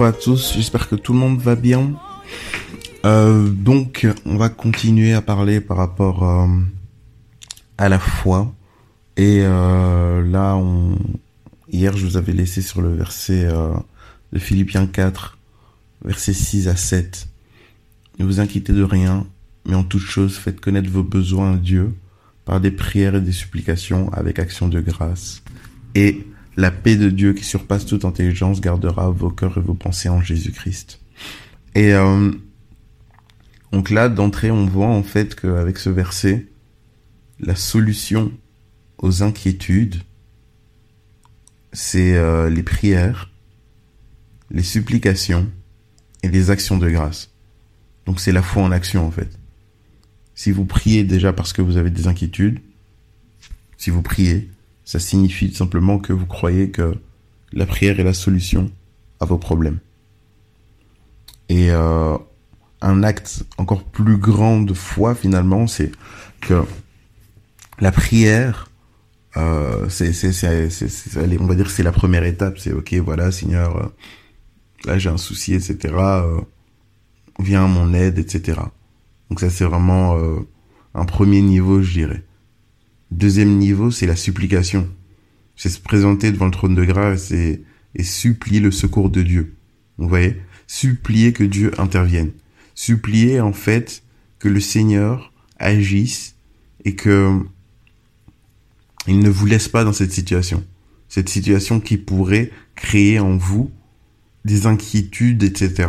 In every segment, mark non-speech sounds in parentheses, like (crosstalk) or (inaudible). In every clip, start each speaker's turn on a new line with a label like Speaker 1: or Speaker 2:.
Speaker 1: Bonjour à tous, j'espère que tout le monde va bien. Euh, donc, on va continuer à parler par rapport euh, à la foi. Et euh, là, on... hier, je vous avais laissé sur le verset de Philippiens 4, versets 6 à 7. Ne vous inquiétez de rien, mais en toute chose, faites connaître vos besoins à Dieu par des prières et des supplications avec action de grâce. Et la paix de Dieu qui surpasse toute intelligence gardera vos cœurs et vos pensées en Jésus-Christ. Et euh, donc là, d'entrée, on voit en fait qu'avec ce verset, la solution aux inquiétudes, c'est euh, les prières, les supplications et les actions de grâce. Donc c'est la foi en action en fait. Si vous priez déjà parce que vous avez des inquiétudes, si vous priez, ça signifie simplement que vous croyez que la prière est la solution à vos problèmes. Et euh, un acte encore plus grand de foi finalement, c'est que la prière, euh, on va dire que c'est la première étape. C'est ok, voilà, Seigneur, euh, là j'ai un souci, etc. euh, viens à mon aide, etc. Donc ça c'est vraiment euh, un premier niveau, je dirais. Deuxième niveau, c'est la supplication. C'est se présenter devant le trône de grâce et, supplier le secours de Dieu. Vous voyez? Supplier que Dieu intervienne. Supplier en fait que le Seigneur agisse et que il ne vous laisse pas dans cette situation. Cette situation qui pourrait créer en vous des inquiétudes, etc.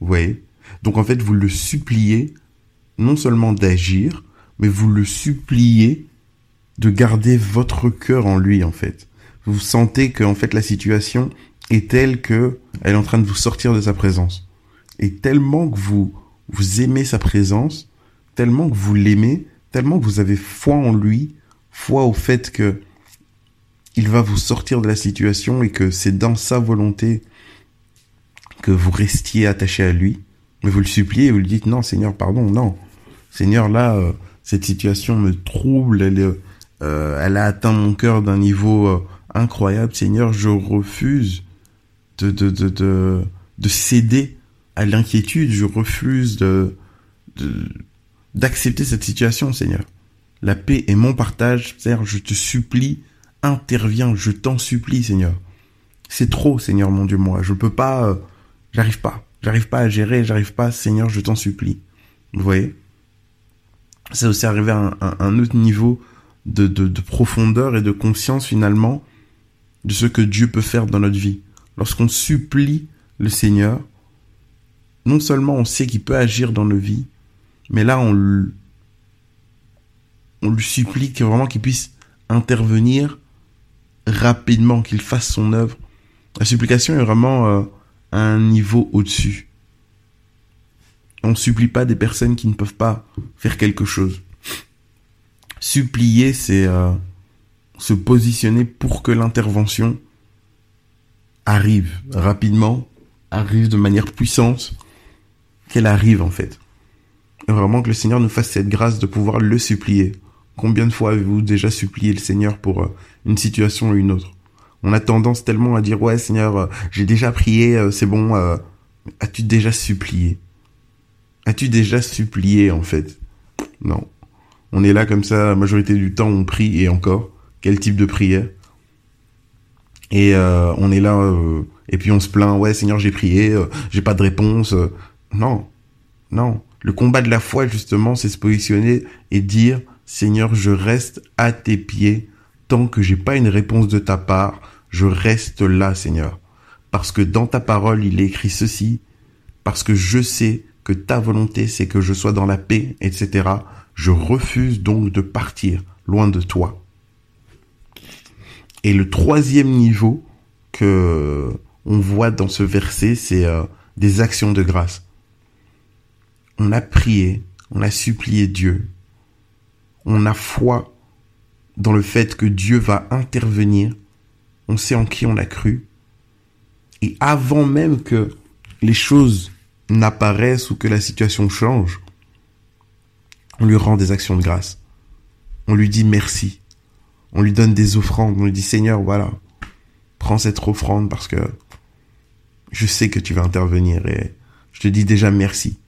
Speaker 1: Vous voyez? Donc en fait, vous le suppliez non seulement d'agir, mais vous le suppliez de garder votre cœur en lui en fait. Vous sentez que en fait la situation est telle que elle est en train de vous sortir de sa présence. Et tellement que vous vous aimez sa présence, tellement que vous l'aimez, tellement que vous avez foi en lui, foi au fait que il va vous sortir de la situation et que c'est dans sa volonté que vous restiez attaché à lui. Mais vous le suppliez, vous lui dites non Seigneur, pardon, non. Seigneur, là, euh, cette situation me trouble, elle, est, elle a atteint mon cœur d'un niveau euh, incroyable. Seigneur, je refuse de, de, de, de, de céder à l'inquiétude, je refuse d'accepter cette situation, Seigneur. La paix est mon partage, Seigneur, je te supplie, interviens, je t'en supplie, Seigneur. C'est trop, Seigneur mon Dieu, moi. Je peux pas, euh, j'arrive pas. J'arrive pas à gérer, j'arrive pas, Seigneur, je t'en supplie. Vous voyez? C'est aussi arrivé à un autre niveau de, de, de profondeur et de conscience finalement de ce que Dieu peut faire dans notre vie. Lorsqu'on supplie le Seigneur, non seulement on sait qu'il peut agir dans nos vies, mais là on, on lui supplie que vraiment qu'il puisse intervenir rapidement, qu'il fasse son œuvre. La supplication est vraiment euh, à un niveau au-dessus. On supplie pas des personnes qui ne peuvent pas faire quelque chose. Supplier, c'est euh, se positionner pour que l'intervention arrive rapidement, arrive de manière puissante, qu'elle arrive en fait. Et vraiment que le Seigneur nous fasse cette grâce de pouvoir le supplier. Combien de fois avez-vous déjà supplié le Seigneur pour euh, une situation ou une autre? On a tendance tellement à dire ouais Seigneur, euh, j'ai déjà prié, c'est bon. As-tu déjà supplié? As-tu déjà supplié en fait? Non. On est là comme ça, la majorité du temps on prie et encore. Quel type de prière? Et euh, on est là euh, et puis on se plaint ouais Seigneur j'ai prié, euh, j'ai pas de réponse. euh. non, non. Le combat de la foi justement c'est se positionner et dire Seigneur, je reste à tes pieds tant que j'ai pas une réponse de ta part. Je reste là, Seigneur. Parce que dans ta parole, il est écrit ceci. Parce que je sais que ta volonté, c'est que je sois dans la paix, etc. Je refuse donc de partir loin de toi. Et le troisième niveau que on voit dans ce verset, c'est euh, des actions de grâce. On a prié, on a supplié Dieu. On a foi dans le fait que Dieu va intervenir. On sait en qui on a cru. Et avant même que les choses n'apparaissent ou que la situation change, on lui rend des actions de grâce. On lui dit merci. On lui donne des offrandes. On lui dit Seigneur, voilà, prends cette offrande parce que je sais que tu vas intervenir et je te dis déjà merci.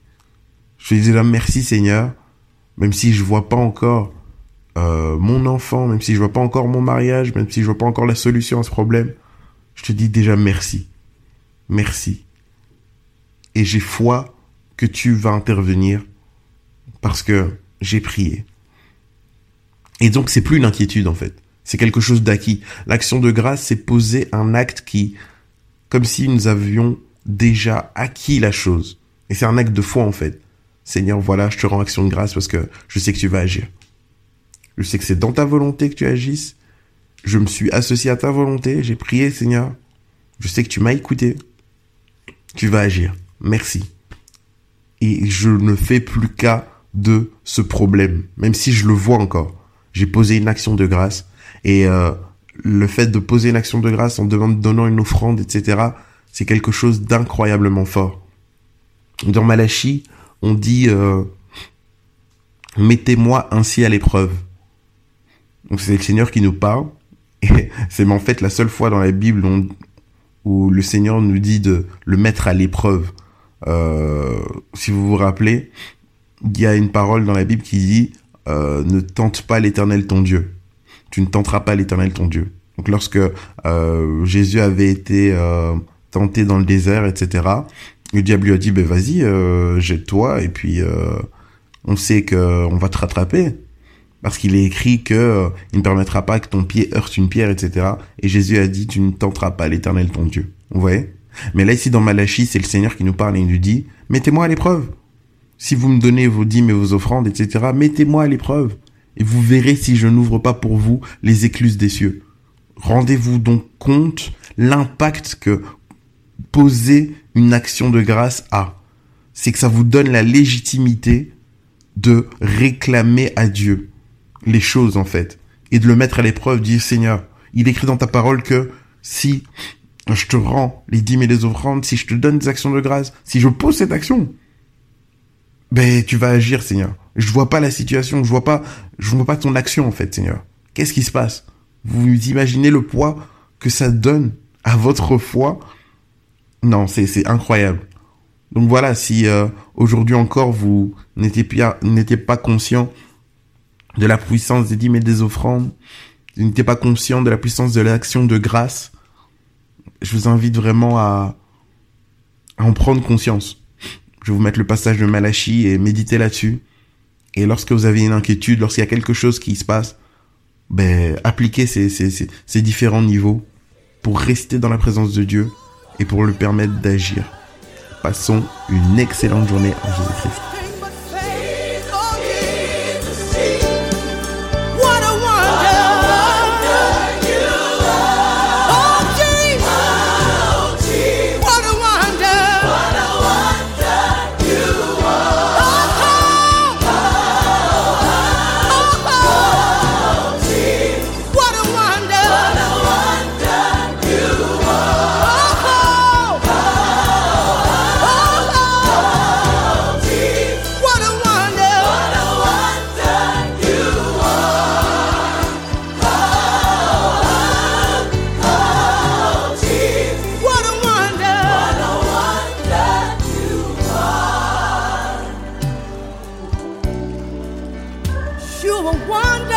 Speaker 1: Je te dis déjà merci Seigneur, même si je vois pas encore euh, mon enfant, même si je vois pas encore mon mariage, même si je vois pas encore la solution à ce problème, je te dis déjà merci. Merci. Et j'ai foi que tu vas intervenir parce que j'ai prié. Et donc c'est plus une inquiétude en fait. C'est quelque chose d'acquis. L'action de grâce, c'est poser un acte qui, comme si nous avions déjà acquis la chose. Et c'est un acte de foi en fait. Seigneur, voilà, je te rends action de grâce parce que je sais que tu vas agir. Je sais que c'est dans ta volonté que tu agisses. Je me suis associé à ta volonté. J'ai prié, Seigneur. Je sais que tu m'as écouté. Tu vas agir. Merci. Et je ne fais plus cas de ce problème, même si je le vois encore. J'ai posé une action de grâce. Et euh, le fait de poser une action de grâce en donnant une offrande, etc., c'est quelque chose d'incroyablement fort. Dans Malachie, on dit euh, Mettez-moi ainsi à l'épreuve. Donc c'est le Seigneur qui nous parle. (laughs) C'est en fait la seule fois dans la Bible où, le Seigneur nous dit de le mettre à l'épreuve. Euh, si vous vous rappelez, il y a une parole dans la Bible qui dit euh, ne tente pas l'Éternel ton Dieu. Tu ne tenteras pas l'Éternel ton Dieu. Donc lorsque euh, Jésus avait été euh, tenté dans le désert, etc., le diable lui a dit ben vas-y, euh, jette-toi et puis euh, on sait que on va te rattraper parce qu'il est écrit que euh, il ne permettra pas que ton pied heurte une pierre, etc. Et Jésus a dit, tu ne tenteras pas l'Éternel ton Dieu. Vous voyez? Mais là ici dans Malachie, c'est le Seigneur qui nous parle et il nous dit, mettez-moi à l'épreuve. Si vous me donnez vos dîmes et vos offrandes, etc., mettez-moi à l'épreuve. Et vous verrez si je n'ouvre pas pour vous les écluses des cieux. Rendez-vous donc compte l'impact que poser une action de grâce a. C'est que ça vous donne la légitimité de réclamer à Dieu les choses en fait et de le mettre à l'épreuve, dire Seigneur, il écrit dans ta parole que si je te rends les dîmes et les offrandes, si je te donne des actions de grâce, si je pose cette action, ben tu vas agir Seigneur. Je vois pas la situation, je vois pas, je vois pas ton action en fait Seigneur. Qu'est-ce qui se passe? Vous imaginez le poids que ça donne à votre foi? Non, c'est c'est incroyable. Donc voilà, si euh, aujourd'hui encore vous n'étiez pas n'étiez pas conscient de la puissance des dîmes et des offrandes, vous n'étiez pas conscient de la puissance de l'action de grâce, je vous invite vraiment à, à en prendre conscience. Je vais vous mettre le passage de Malachie et méditer là-dessus. Et lorsque vous avez une inquiétude, lorsqu'il y a quelque chose qui se passe, ben, appliquez ces, ces différents niveaux pour rester dans la présence de Dieu et pour lui permettre d'agir. Passons une excellente journée en Jésus-Christ.
Speaker 2: will wander.